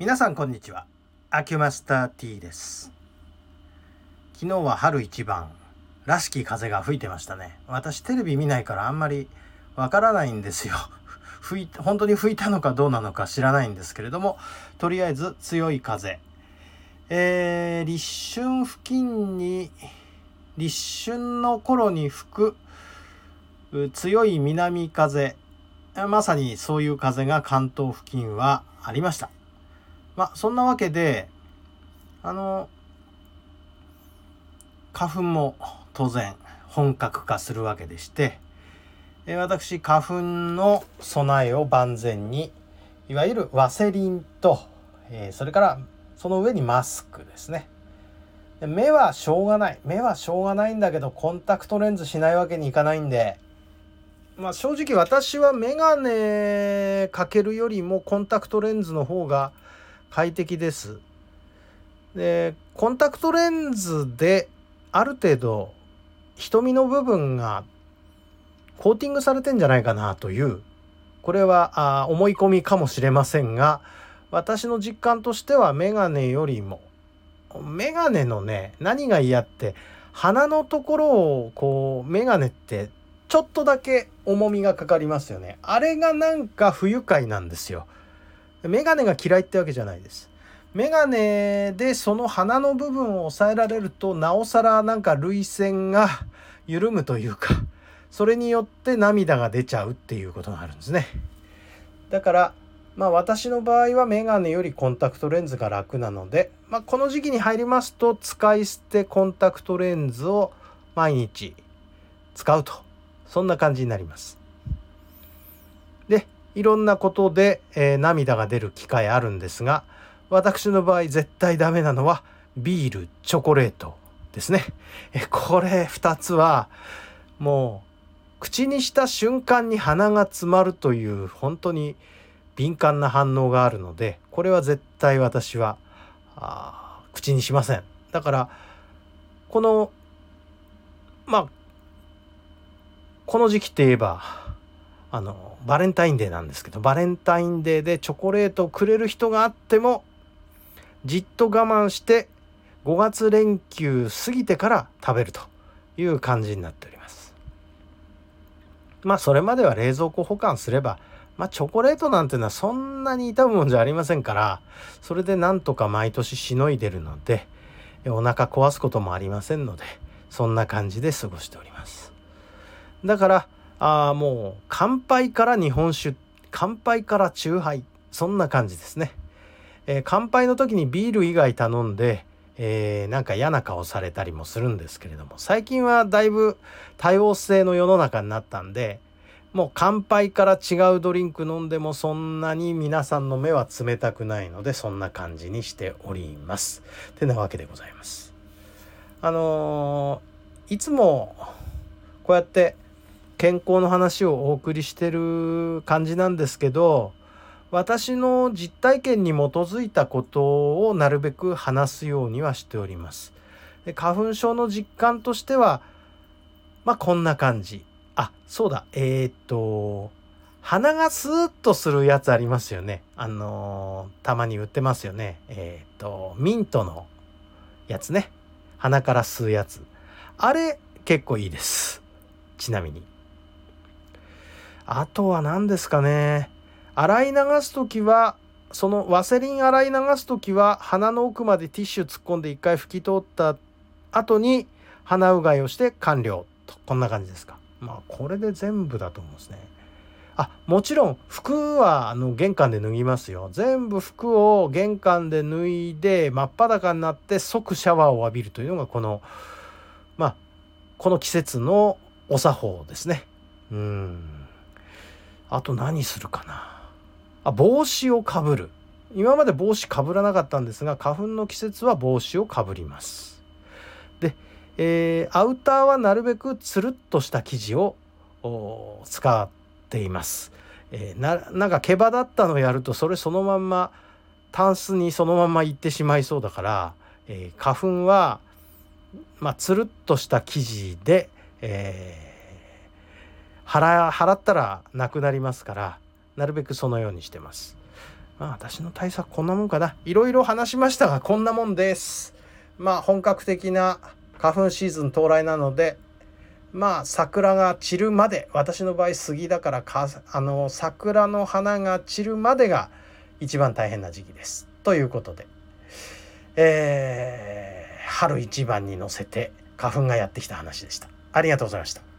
皆さんこんにちは。アキュマスター T です。昨日は春一番。らしき風が吹いてましたね。私テレビ見ないからあんまりわからないんですよ。吹い本当に吹いたのかどうなのか知らないんですけれどもとりあえず強い風。えー、立春付近に立春の頃に吹く強い南風。まさにそういう風が関東付近はありました。まあそんなわけであの花粉も当然本格化するわけでしてえ私花粉の備えを万全にいわゆるワセリンと、えそれからその上にマスクですね。で目はしょうがない。目はしょうがないんだけどコンタクトレンズしないわけにいかないんでまあ正直私はメガネかけるよりもコンタクトレンズの方が快適です。でコンタクトレンズである程度瞳の部分がコーティングされてんじゃないかなというこれはあ思い込みかもしれませんが私の実感としてはメガネよりもメガネのね何が嫌って鼻のところをこうメガネってちょっとだけ重みがかかりますよねあれがなんか不愉快なんですよメガネが嫌いってわけじゃないです。メガネでその鼻の部分を抑えられるとなおさらなんか涙腺が緩むというかそれによって涙が出ちゃうっていうことがあるんですねだからまあ私の場合はメガネよりコンタクトレンズが楽なので、まあ、この時期に入りますと使い捨てコンタクトレンズを毎日使うとそんな感じになりますでいろんなことで、えー、涙が出る機会あるんですが私の場合絶対ダメなのはビールチョコレートですね。えこれ2つはもう口にした瞬間に鼻が詰まるという本当に敏感な反応があるのでこれは絶対私はあ口にしません。だからこのまあこの時期って言えばあのバレンタインデーなんですけどバレンタインデーでチョコレートをくれる人があってもじっと我慢して5月連休過ぎてから食べるという感じになっております。まあそれまでは冷蔵庫保管すればまあチョコレートなんていうのはそんなに痛むもんじゃありませんからそれでなんとか毎年しのいでるのでお腹壊すこともありませんのでそんな感じで過ごしております。だからああもう乾杯から日本酒乾杯から酎ハイそんな感じですね、えー、乾杯の時にビール以外頼んで、えー、なんか嫌な顔されたりもするんですけれども最近はだいぶ多様性の世の中になったんでもう乾杯から違うドリンク飲んでもそんなに皆さんの目は冷たくないのでそんな感じにしております。てなわけでございます。あのー、いつもこうやって健康の話をお送りしてる感じなんですけど私の実体験に基づいたことをなるべく話すようにはしております。で花粉症の実感としてはまあこんな感じ。あそうだえー、っと鼻がスーッとするやつありますよね。あのー、たまに売ってますよね。えー、っとミントのやつね。鼻から吸うやつ。あれ結構いいです。ちなみに。あとは何ですかね。洗い流す時はそのワセリン洗い流す時は鼻の奥までティッシュ突っ込んで一回拭き取った後に鼻うがいをして完了と。こんな感じですか。まあこれで全部だと思うんですね。あもちろん服はあの玄関で脱ぎますよ。全部服を玄関で脱いで真っ裸になって即シャワーを浴びるというのがこのまあこの季節のお作法ですね。うん。あと何するかな。あ帽子をかぶる。今まで帽子かぶらなかったんですが花粉の季節は帽子をかぶります。で、えー、アウターはなるべくつるっとした生地を使っています、えー、ななんか毛羽だったのをやるとそれそのまんまタンスにそのまま行ってしまいそうだから、えー、花粉はまあ、つるっとした生地で、えー払払ったらなくなりますからなるべくそのようにしてます。まあ私の対策こんなもんかないろいろ話しましたがこんなもんですまあ本格的な花粉シーズン到来なのでまあ桜が散るまで私の場合杉だからかあの桜の花が散るまでが一番大変な時期です。ということで、えー、春一番に乗せて花粉がやってきた話でした。ありがとうございました。